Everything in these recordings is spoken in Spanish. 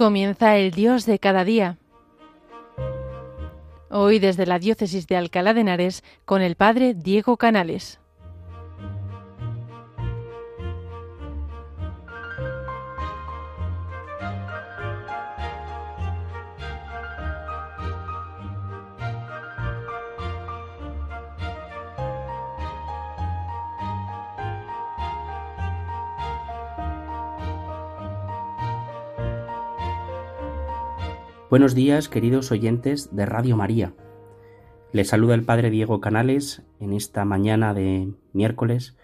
Comienza el Dios de cada día. Hoy desde la Diócesis de Alcalá de Henares con el Padre Diego Canales. Buenos días, queridos oyentes de Radio María. Les saluda el Padre Diego Canales en esta mañana de miércoles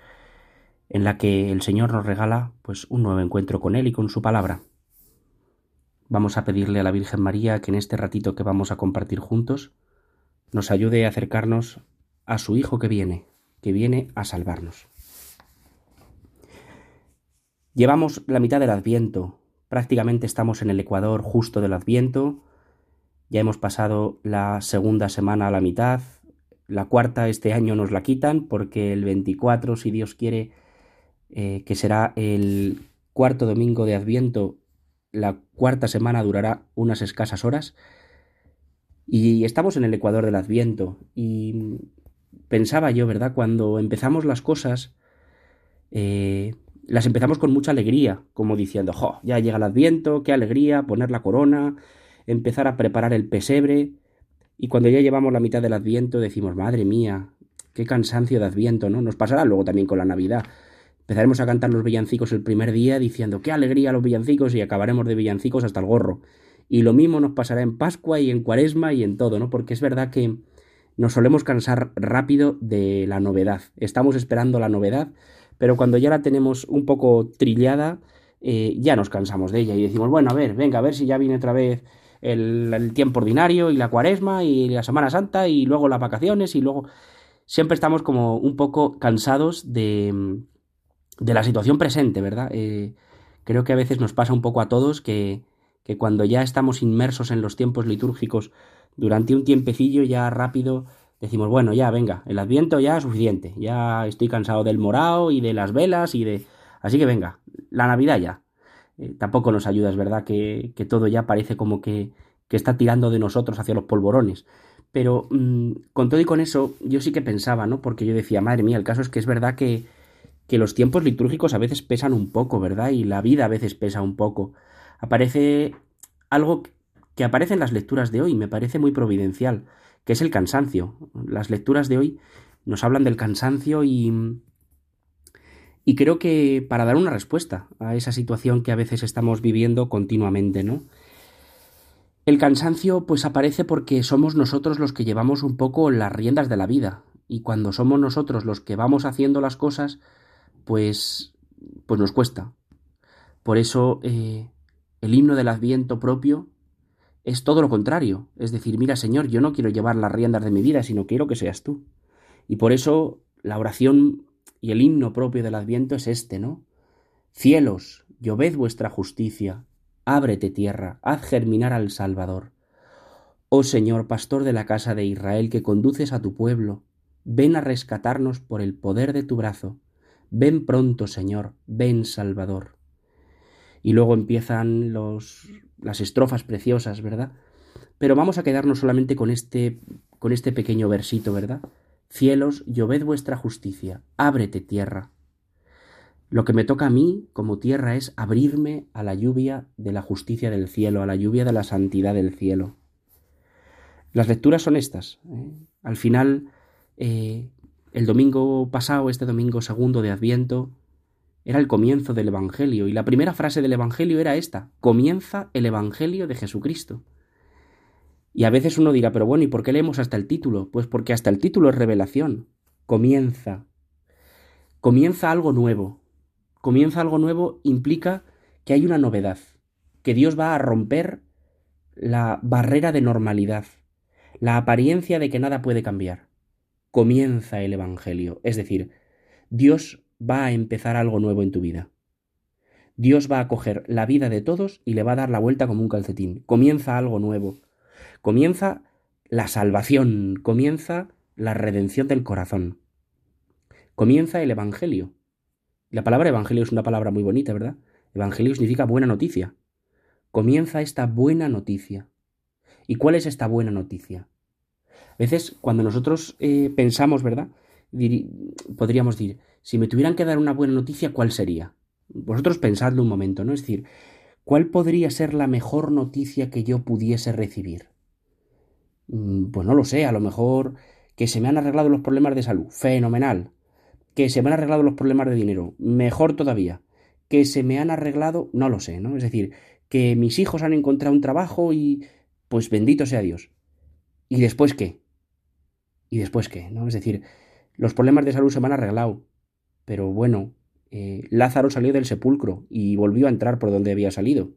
en la que el Señor nos regala pues un nuevo encuentro con él y con su palabra. Vamos a pedirle a la Virgen María que en este ratito que vamos a compartir juntos nos ayude a acercarnos a su hijo que viene, que viene a salvarnos. Llevamos la mitad del Adviento, Prácticamente estamos en el ecuador justo del Adviento. Ya hemos pasado la segunda semana a la mitad. La cuarta este año nos la quitan porque el 24, si Dios quiere, eh, que será el cuarto domingo de Adviento, la cuarta semana durará unas escasas horas. Y estamos en el ecuador del Adviento. Y pensaba yo, ¿verdad? Cuando empezamos las cosas, eh, las empezamos con mucha alegría, como diciendo, jo, ya llega el adviento, qué alegría, poner la corona, empezar a preparar el pesebre, y cuando ya llevamos la mitad del adviento decimos, madre mía, qué cansancio de adviento, ¿no? Nos pasará luego también con la Navidad. Empezaremos a cantar los villancicos el primer día diciendo, qué alegría los villancicos, y acabaremos de villancicos hasta el gorro. Y lo mismo nos pasará en Pascua y en Cuaresma y en todo, ¿no? Porque es verdad que nos solemos cansar rápido de la novedad. Estamos esperando la novedad pero cuando ya la tenemos un poco trillada, eh, ya nos cansamos de ella y decimos, bueno, a ver, venga, a ver si ya viene otra vez el, tiempo ordinario y la cuaresma y la Semana Santa y luego las vacaciones y luego... Siempre estamos como un poco cansados de, de la situación presente, ¿verdad? Eh, creo que a veces nos pasa un poco a todos que, que cuando ya estamos inmersos en los tiempos litúrgicos durante un tiempecillo ya rápido decimos, bueno, ya, venga, el adviento ya es suficiente, ya estoy cansado del morao y de las velas y de... Así que venga, la Navidad ya. Eh, tampoco nos ayuda, es verdad que, que todo ya parece como que, que, está tirando de nosotros hacia los polvorones. Pero mm, con todo y con eso, yo sí que pensaba, ¿no? Porque yo decía, madre mía, el caso es que es verdad que, que los tiempos litúrgicos a veces pesan un poco, ¿verdad? Y la vida a veces pesa un poco. Aparece algo que aparece en las lecturas de hoy, me parece muy providencial que es el cansancio. Las lecturas de hoy nos hablan del cansancio y, y creo que para dar una respuesta a esa situación que a veces estamos viviendo continuamente, ¿no? El cansancio pues aparece porque somos nosotros los que llevamos un poco las riendas de la vida y cuando somos nosotros los que vamos haciendo las cosas pues pues nos cuesta. Por eso eh, el himno del adviento propio es todo lo contrario. Es decir, mira Señor, yo no quiero llevar las riendas de mi vida, sino quiero que seas tú. Y por eso la oración y el himno propio del Adviento es este, ¿no? Cielos, lloved vuestra justicia, ábrete tierra, haz germinar al Salvador. Oh Señor, pastor de la casa de Israel, que conduces a tu pueblo, ven a rescatarnos por el poder de tu brazo. Ven pronto, Señor, ven Salvador. Y luego empiezan los, las estrofas preciosas, ¿verdad? Pero vamos a quedarnos solamente con este, con este pequeño versito, ¿verdad? Cielos, lloved vuestra justicia, ábrete tierra. Lo que me toca a mí como tierra es abrirme a la lluvia de la justicia del cielo, a la lluvia de la santidad del cielo. Las lecturas son estas. ¿eh? Al final, eh, el domingo pasado, este domingo segundo de Adviento, era el comienzo del Evangelio, y la primera frase del Evangelio era esta, comienza el Evangelio de Jesucristo. Y a veces uno dirá, pero bueno, ¿y por qué leemos hasta el título? Pues porque hasta el título es revelación. Comienza. Comienza algo nuevo. Comienza algo nuevo implica que hay una novedad, que Dios va a romper la barrera de normalidad, la apariencia de que nada puede cambiar. Comienza el Evangelio, es decir, Dios va a empezar algo nuevo en tu vida. Dios va a coger la vida de todos y le va a dar la vuelta como un calcetín. Comienza algo nuevo. Comienza la salvación, comienza la redención del corazón. Comienza el Evangelio. La palabra Evangelio es una palabra muy bonita, ¿verdad? Evangelio significa buena noticia. comienza esta buena noticia. ¿Y cuál es esta buena noticia? A veces cuando nosotros eh, pensamos, ¿verdad? Podríamos decir, si me tuvieran que dar una buena noticia, ¿cuál sería? Vosotros pensadlo un momento, ¿no? Es decir, ¿cuál podría ser la mejor noticia que yo pudiese recibir? Mm, pues no lo sé, a lo mejor que se me han arreglado los problemas de salud, fenomenal. Que se me han arreglado los problemas de dinero, mejor todavía. Que se me han arreglado, no lo sé, ¿no? Es decir, que mis hijos han encontrado un trabajo y pues bendito sea Dios. ¿Y después qué? ¿Y después qué? ¿No? Es decir, los problemas de salud se han arreglado. Pero bueno, eh, Lázaro salió del sepulcro y volvió a entrar por donde había salido.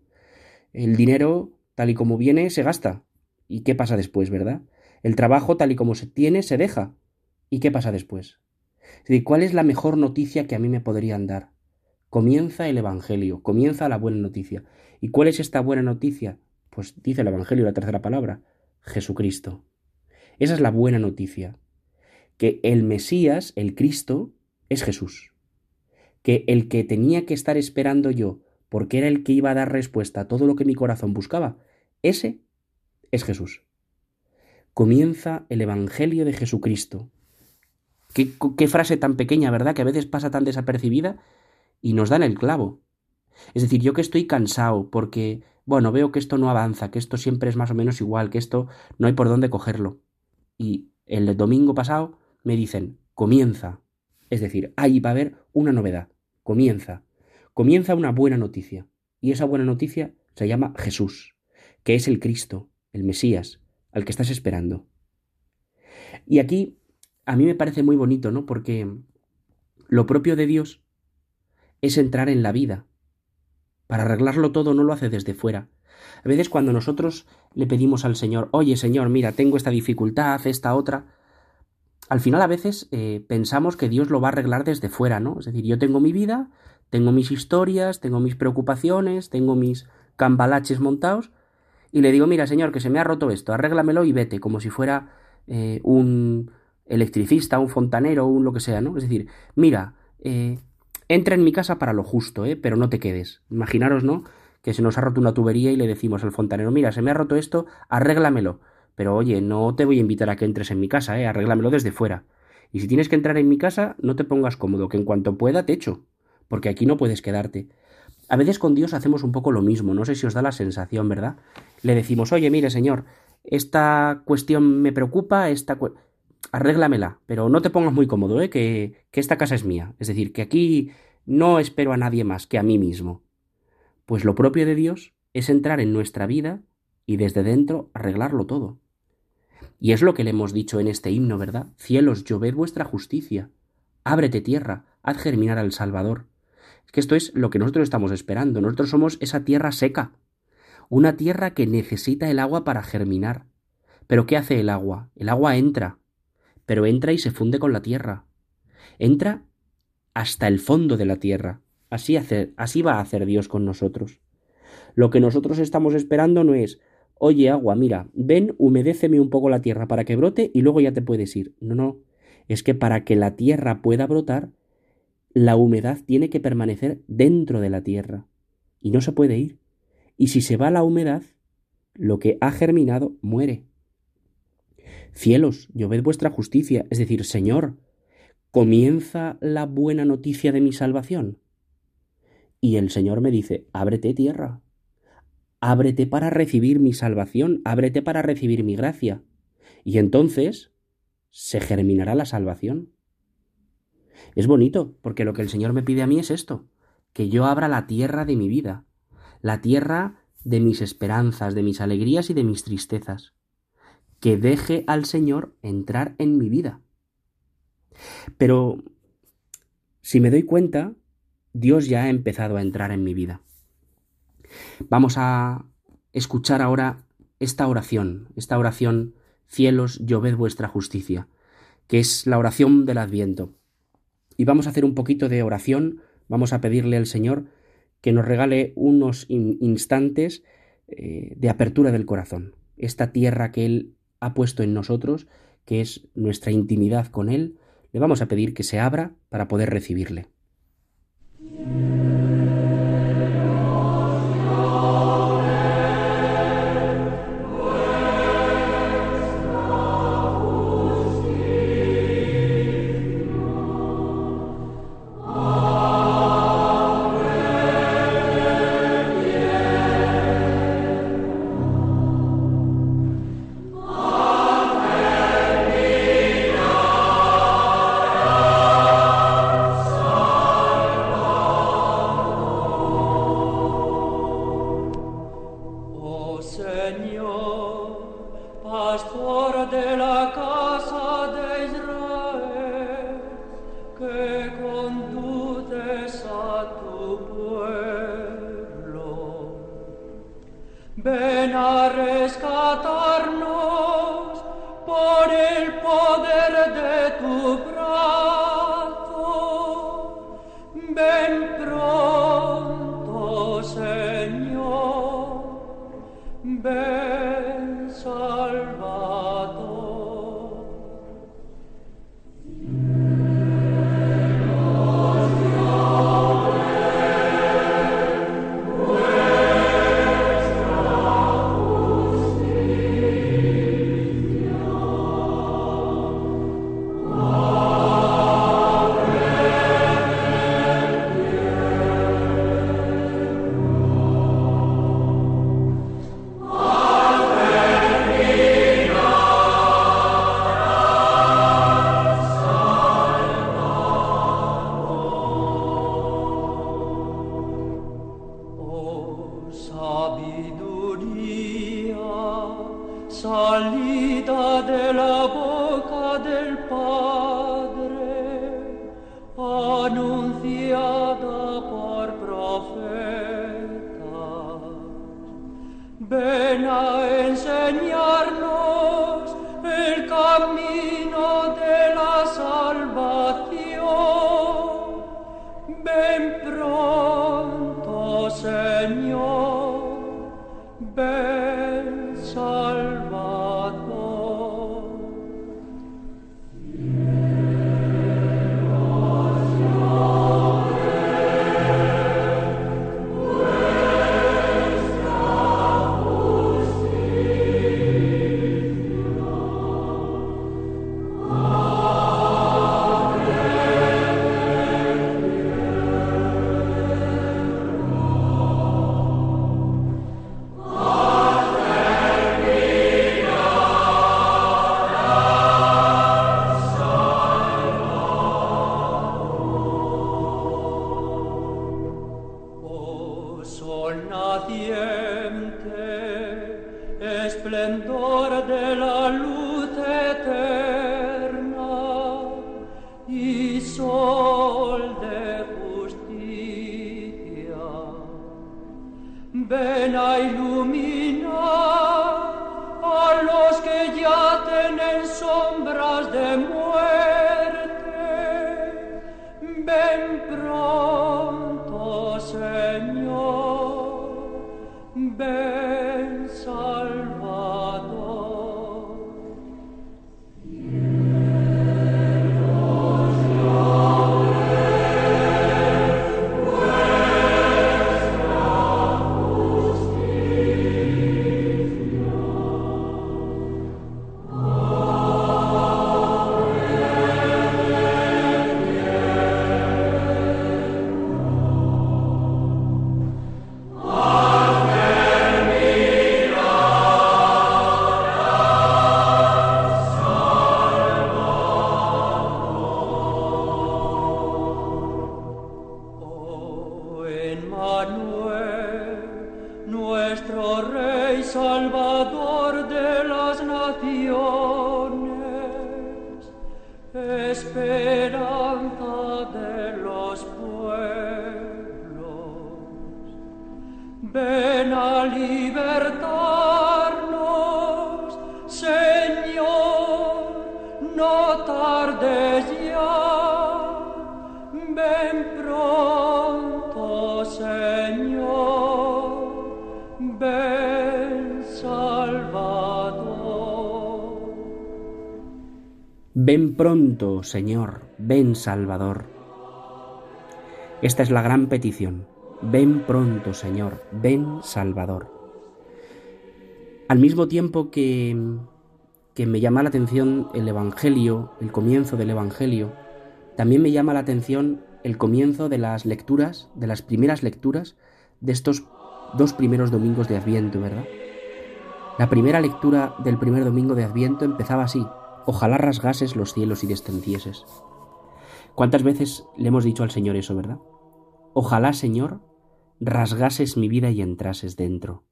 El dinero, tal y como viene, se gasta. ¿Y qué pasa después, verdad? El trabajo, tal y como se tiene, se deja. ¿Y qué pasa después? Es decir, ¿cuál es la mejor noticia que a mí me podrían dar? Comienza el Evangelio, comienza la buena noticia. ¿Y cuál es esta buena noticia? Pues dice el Evangelio, la tercera palabra, Jesucristo. Esa es la buena noticia. Que el Mesías, el Cristo, es Jesús. Que el que tenía que estar esperando yo, porque era el que iba a dar respuesta a todo lo que mi corazón buscaba, ese es Jesús. Comienza el Evangelio de Jesucristo. Qué, frase tan pequeña, ¿verdad? Que a veces pasa tan desapercibida y nos dan el clavo. Es decir, yo que estoy cansado porque, bueno, veo que esto no avanza, que esto siempre es más o menos igual, que esto no hay por dónde cogerlo. Y el domingo pasado me dicen, comienza. Es decir, ahí va a haber una novedad. Comienza. Comienza una buena noticia. Y esa buena noticia se llama Jesús, que es el Cristo, el Mesías, al que estás esperando. Y aquí a mí me parece muy bonito, ¿no? Porque lo propio de Dios es entrar en la vida. Para arreglarlo todo no lo hace desde fuera. A veces cuando nosotros le pedimos al Señor, oye Señor, mira, tengo esta dificultad, esta otra, al final a veces eh, pensamos que Dios lo va a arreglar desde fuera, ¿no? Es decir, yo tengo mi vida, tengo mis historias, tengo mis preocupaciones, tengo mis cambalaches montados, y le digo, mira, señor, que se me ha roto esto, arréglamelo y vete, como si fuera eh, un electricista, un fontanero, un lo que sea, ¿no? Es decir, mira, eh, entra en mi casa para lo justo, ¿eh? Pero no te quedes. Imaginaros, ¿no? Que se nos ha roto una tubería y le decimos al fontanero, mira, se me ha roto esto, arréglamelo. Pero oye, no te voy a invitar a que entres en mi casa, ¿eh? Arréglamelo desde fuera. Y si tienes que entrar en mi casa, no te pongas cómodo, que en cuanto pueda te echo, porque aquí no puedes quedarte. A veces con Dios hacemos un poco lo mismo, no sé si os da la sensación, ¿verdad? Le decimos, oye, mire, Señor, esta cuestión me preocupa, esta arréglamela, pero no te pongas muy cómodo, ¿eh? Que, que esta casa es mía. Es decir, que aquí no espero a nadie más que a mí mismo. Pues lo propio de Dios es entrar en nuestra vida y desde dentro arreglarlo todo. Y es lo que le hemos dicho en este himno, ¿verdad? Cielos, lloved vuestra justicia. Ábrete tierra, haz germinar al Salvador que esto es lo que nosotros estamos esperando. Nosotros somos esa tierra seca, una tierra que necesita el agua para germinar. Pero ¿qué hace el agua? El agua entra, pero entra y se funde con la tierra. Entra hasta el fondo de la tierra. Así, así va a hacer Dios con nosotros. Lo que nosotros estamos esperando no es, oye agua, mira, ven, humedéceme un poco la tierra para que brote y luego ya te puedes ir. No, no, es que para que la tierra pueda brotar, la humedad tiene que permanecer dentro de la tierra y no se puede ir. Y si se va la humedad, lo que ha germinado muere. Cielos, lloved vuestra justicia, es decir, Señor, comienza la buena noticia de mi salvación. Y el Señor me dice, ábrete tierra, ábrete para recibir mi salvación, ábrete para recibir mi gracia. Y entonces se germinará la salvación. Es bonito, porque lo que el Señor me pide a mí es esto, que yo abra la tierra de mi vida, la tierra de mis esperanzas, de mis alegrías y de mis tristezas, que deje al Señor entrar en mi vida. Pero, si me doy cuenta, Dios ya ha empezado a entrar en mi vida. Vamos a escuchar ahora esta oración, esta oración, cielos, lloved vuestra justicia, que es la oración del Adviento y vamos a hacer un poquito de oración, vamos a pedirle al Señor que nos regale unos instantes eh, de apertura del corazón. Esta tierra que Él ha puesto en nosotros, que es nuestra intimidad con Él, le vamos a pedir que se abra para poder recibirle. Señor, pastor de la casa de Israel, que conduces a tu pueblo. Ven a rescatar. Ven splendor. Ven pronto, Señor. Ven, Salvador. Esta es la gran petición. Ven pronto, Señor, ven Salvador. Al mismo tiempo que, que me llama la atención el Evangelio, el comienzo del Evangelio, también me llama la atención el comienzo de las lecturas, de las primeras lecturas de estos dos primeros domingos de Adviento, ¿verdad? La primera lectura del primer domingo de Adviento empezaba así, ojalá rasgases los cielos y descendieses. ¿Cuántas veces le hemos dicho al Señor eso, verdad? Ojalá, Señor, rasgases mi vida y entrases dentro.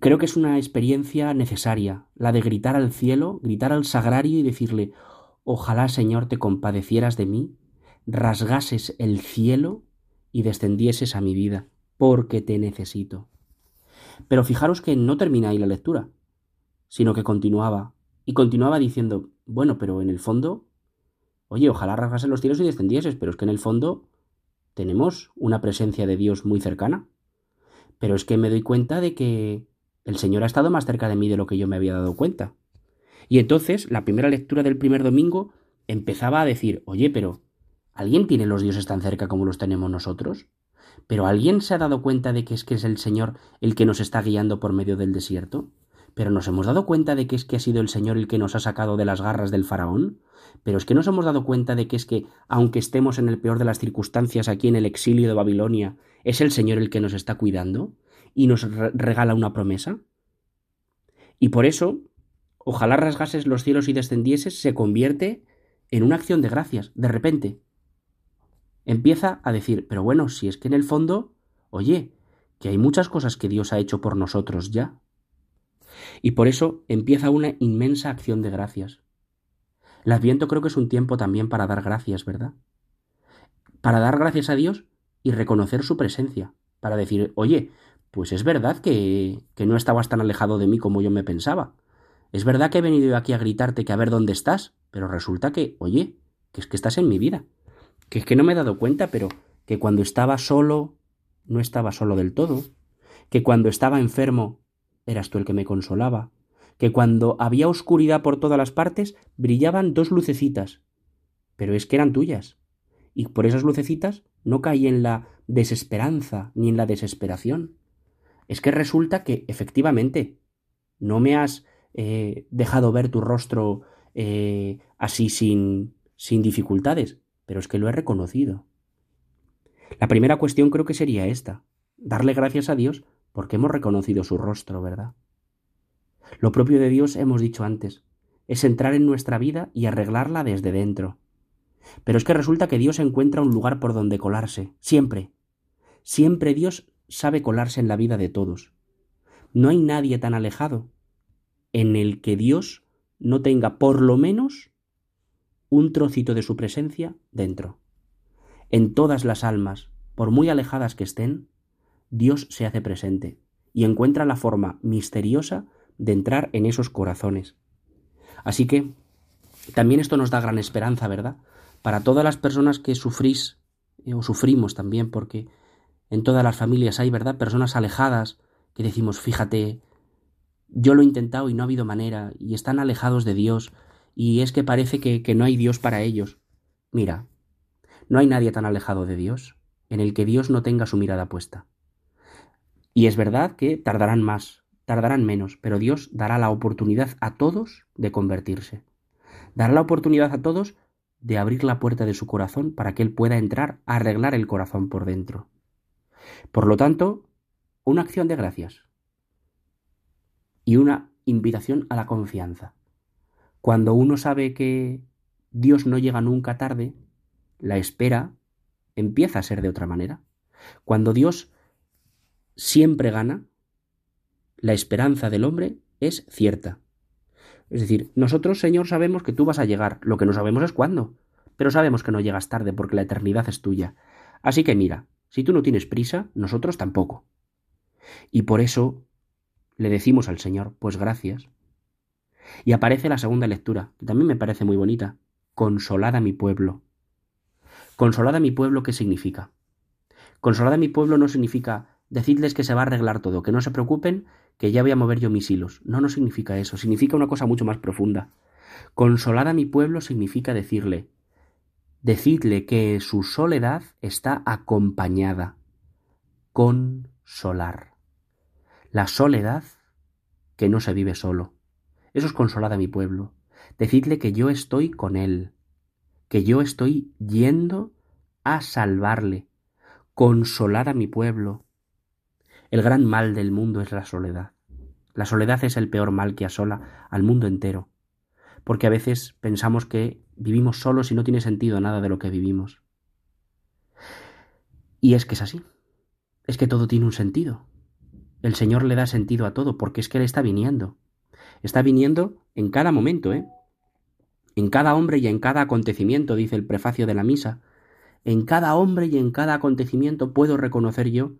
Creo que es una experiencia necesaria, la de gritar al cielo, gritar al sagrario y decirle, ojalá, Señor, te compadecieras de mí, rasgases el cielo y descendieses a mi vida, porque te necesito. Pero fijaros que no termina ahí la lectura, sino que continuaba, y continuaba diciendo, bueno, pero en el fondo, oye, ojalá rasgasen los cielos y descendieses, pero es que en el fondo tenemos una presencia de Dios muy cercana. Pero es que me doy cuenta de que el Señor ha estado más cerca de mí de lo que yo me había dado cuenta. Y entonces, la primera lectura del primer domingo empezaba a decir, oye, pero ¿alguien tiene los dioses tan cerca como los tenemos nosotros? ¿Pero alguien se ha dado cuenta de que es que es el Señor el que nos está guiando por medio del desierto? ¿Pero nos hemos dado cuenta de que es que ha sido el Señor el que nos ha sacado de las garras del faraón? ¿Pero es que nos hemos dado cuenta de que es que, aunque estemos en el peor de las circunstancias aquí en el exilio de Babilonia, es el Señor el que nos está cuidando y nos regala una promesa? Y por eso, ojalá rasgases los cielos y descendieses se convierte en una acción de gracias, de repente. Empieza a decir, pero bueno, si es que en el fondo, oye, que hay muchas cosas que Dios ha hecho por nosotros ya. Y por eso empieza una inmensa acción de gracias. El Adviento creo que es un tiempo también para dar gracias, ¿verdad? Para dar gracias a Dios y reconocer su presencia, para decir, oye, pues es verdad que, que no estabas tan alejado de mí como yo me pensaba. Es verdad que he venido aquí a gritarte que a ver dónde estás, pero resulta que, oye, que es que estás en mi vida. Que es que no me he dado cuenta, pero que cuando estaba solo, no estaba solo del todo. Que cuando estaba enfermo, eras tú el que me consolaba. Que cuando había oscuridad por todas las partes, brillaban dos lucecitas. Pero es que eran tuyas. Y por esas lucecitas no caí en la desesperanza ni en la desesperación. Es que resulta que, efectivamente, no me has eh, dejado ver tu rostro eh, así sin, sin dificultades, pero es que lo he reconocido. La primera cuestión creo que sería esta, darle gracias a Dios porque hemos reconocido su rostro, ¿verdad? Lo propio de Dios hemos dicho antes, es entrar en nuestra vida y arreglarla desde dentro. Pero es que resulta que Dios encuentra un lugar por donde colarse, siempre. Siempre Dios sabe colarse en la vida de todos. No hay nadie tan alejado en el que Dios no tenga por lo menos un trocito de su presencia dentro. En todas las almas, por muy alejadas que estén, Dios se hace presente y encuentra la forma misteriosa de entrar en esos corazones. Así que también esto nos da gran esperanza, ¿verdad? Para todas las personas que sufrís eh, o sufrimos también, porque en todas las familias hay, ¿verdad? Personas alejadas que decimos, fíjate, yo lo he intentado y no ha habido manera, y están alejados de Dios, y es que parece que, no hay Dios para ellos. Mira, no hay nadie tan alejado de Dios, en el que Dios no tenga su mirada puesta. Y es verdad que tardarán más, tardarán menos, pero Dios dará la oportunidad a todos de convertirse. Dará la oportunidad a todos de abrir la puerta de su corazón para que Él pueda entrar a arreglar el corazón por dentro. Por lo tanto, una acción de gracias y una invitación a la confianza. Cuando uno sabe que Dios no llega nunca tarde, la espera empieza a ser de otra manera. Cuando Dios siempre gana, la esperanza del hombre es cierta. Es decir, nosotros, Señor, sabemos que tú vas a llegar, lo que no sabemos es cuándo, pero sabemos que no llegas tarde porque la eternidad es tuya. Así que mira, si tú no tienes prisa, nosotros tampoco. Y por eso le decimos al Señor, pues gracias. Y aparece la segunda lectura, que también me parece muy bonita. Consolada mi pueblo. Consolada mi pueblo, ¿qué significa? Consolada mi pueblo no significa decidles que se va a arreglar todo, que no se preocupen, que ya voy a mover yo mis hilos. No, no significa eso, significa una cosa mucho más profunda. Consolada mi pueblo significa decirle, decidle que su soledad está acompañada. Consolar. La soledad que no se vive solo. Eso es consolada a mi pueblo. Decidle que yo estoy con él, que yo estoy yendo a salvarle. Consolad a mi pueblo. El gran mal del mundo es la soledad. La soledad es el peor mal que asola al mundo entero, porque a veces pensamos que vivimos solos y no tiene sentido nada de lo que vivimos. Y es que es así. Es que todo tiene un sentido. El Señor le da sentido a todo, porque es que Él está viniendo. Está viniendo en cada momento, ¿eh? En cada hombre y en cada acontecimiento, dice el prefacio de la misa. En cada hombre y en cada acontecimiento puedo reconocer yo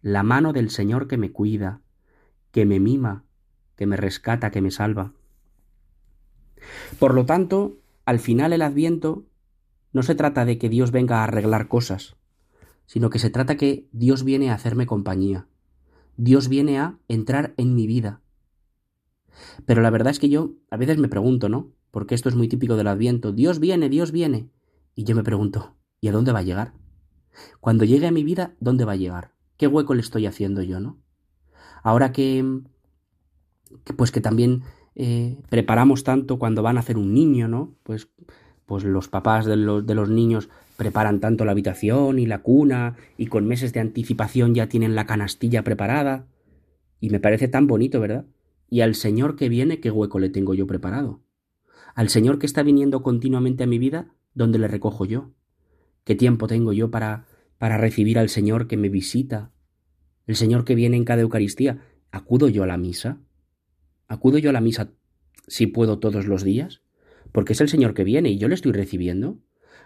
la mano del Señor que me cuida, que me mima, que me rescata, que me salva. Por lo tanto, al final el adviento no se trata de que Dios venga a arreglar cosas, sino que se trata que Dios viene a hacerme compañía. Dios viene a entrar en mi vida. Pero la verdad es que yo a veces me pregunto, ¿no? Porque esto es muy típico del adviento. Dios viene, Dios viene. Y yo me pregunto, ¿y a dónde va a llegar? Cuando llegue a mi vida, ¿dónde va a llegar? ¿Qué hueco le estoy haciendo yo, no? Ahora que, pues que también eh, preparamos tanto cuando van a hacer un niño, ¿no? Pues, pues los papás de los, de los niños preparan tanto la habitación y la cuna y con meses de anticipación ya tienen la canastilla preparada. Y me parece tan bonito, ¿verdad? Y al Señor que viene, ¿qué hueco le tengo yo preparado? Al Señor que está viniendo continuamente a mi vida, ¿dónde le recojo yo? ¿Qué tiempo tengo yo para, para recibir al Señor que me visita? El Señor que viene en cada Eucaristía. ¿Acudo yo a la misa? ¿Acudo yo a la misa si puedo todos los días? Porque es el Señor que viene y yo le estoy recibiendo.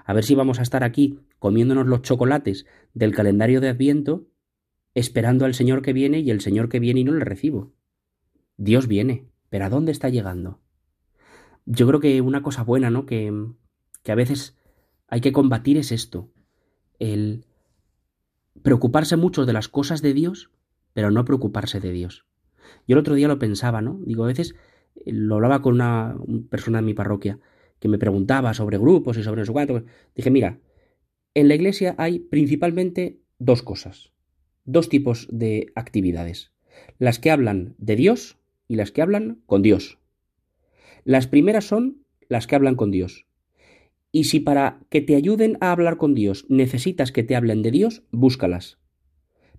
A ver si vamos a estar aquí comiéndonos los chocolates del calendario de Adviento, esperando al Señor que viene y el Señor que viene y no le recibo. Dios viene, pero ¿a dónde está llegando? Yo creo que una cosa buena, ¿no? Que, que a veces hay que combatir es esto, el preocuparse mucho de las cosas de Dios, pero no preocuparse de Dios. Yo el otro día lo pensaba, ¿no? Digo, a veces eh, lo hablaba con una persona en mi parroquia que me preguntaba sobre grupos y sobre eso cuánto. Dije, mira, en la iglesia hay principalmente dos cosas, dos tipos de actividades. Las que hablan de Dios y las que hablan con Dios. Las primeras son las que hablan con Dios. Y si para que te ayuden a hablar con Dios necesitas que te hablen de Dios, búscalas.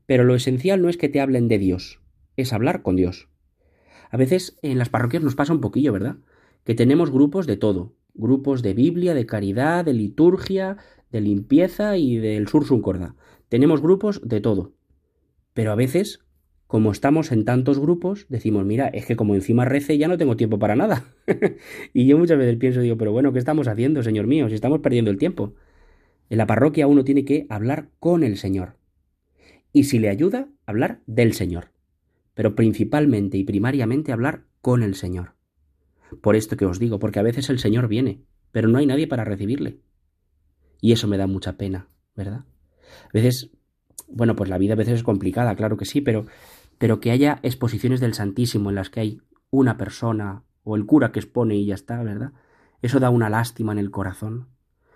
Pero lo esencial no es que te hablen de Dios, es hablar con Dios. A veces en las parroquias nos pasa un poquillo, ¿verdad? Que tenemos grupos de todo, grupos de Biblia, de caridad, de liturgia, de limpieza y del sursum corda. Tenemos grupos de todo. Pero a veces como estamos en tantos grupos, decimos, mira, es que como encima rece ya no tengo tiempo para nada. y yo muchas veces pienso, digo, pero bueno, ¿qué estamos haciendo, Señor mío? Si estamos perdiendo el tiempo. En la parroquia uno tiene que hablar con el Señor. Y si le ayuda, hablar del Señor. Pero principalmente y primariamente hablar con el Señor. Por esto que os digo, porque a veces el Señor viene, pero no hay nadie para recibirle. Y eso me da mucha pena, ¿verdad? A veces, bueno, pues la vida a veces es complicada, claro que sí, pero pero que haya exposiciones del Santísimo en las que hay una persona o el cura que expone y ya está, ¿verdad? Eso da una lástima en el corazón.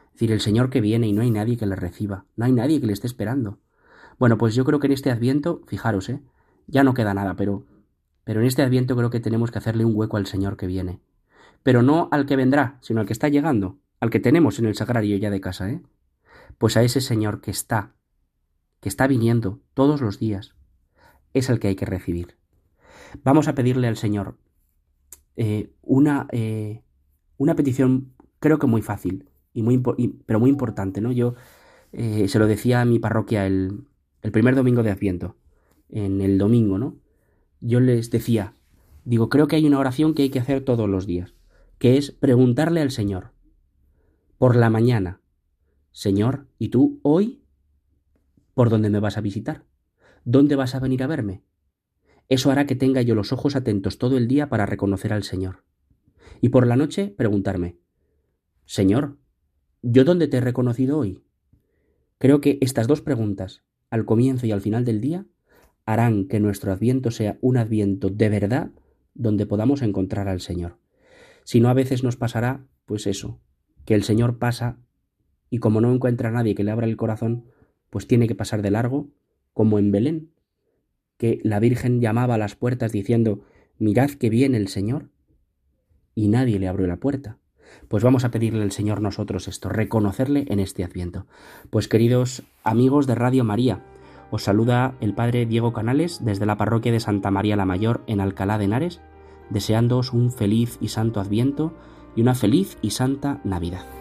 Es decir, el Señor que viene y no hay nadie que le reciba, no hay nadie que le esté esperando. Bueno, pues yo creo que en este Adviento, fijaros, ¿eh? Ya no queda nada, pero pero en este Adviento creo que tenemos que hacerle un hueco al Señor que viene. Pero no al que vendrá, sino al que está llegando, al que tenemos en el sagrario ya de casa, ¿eh? Pues a ese Señor que está, que está viniendo todos los días, es el que hay que recibir. Vamos a pedirle al Señor eh, una, eh, una petición, creo que muy fácil, y muy, pero muy importante, ¿no? Yo eh, se lo decía a mi parroquia el, el primer domingo de Adviento, en el domingo, ¿no? Yo les decía, digo, creo que hay una oración que hay que hacer todos los días, que es preguntarle al Señor, por la mañana, Señor, ¿y tú hoy por dónde me vas a visitar? ¿Dónde vas a venir a verme? Eso hará que tenga yo los ojos atentos todo el día para reconocer al Señor. Y por la noche preguntarme, Señor, ¿yo dónde te he reconocido hoy? Creo que estas dos preguntas, al comienzo y al final del día, harán que nuestro adviento sea un adviento de verdad donde podamos encontrar al Señor. Si no, a veces nos pasará, pues eso, que el Señor pasa y como no encuentra a nadie que le abra el corazón, pues tiene que pasar de largo como en Belén, que la Virgen llamaba a las puertas diciendo Mirad que viene el Señor, y nadie le abrió la puerta. Pues vamos a pedirle al Señor nosotros esto, reconocerle en este adviento. Pues queridos amigos de Radio María, os saluda el Padre Diego Canales desde la parroquia de Santa María la Mayor en Alcalá de Henares, deseándoos un feliz y santo adviento y una feliz y santa Navidad.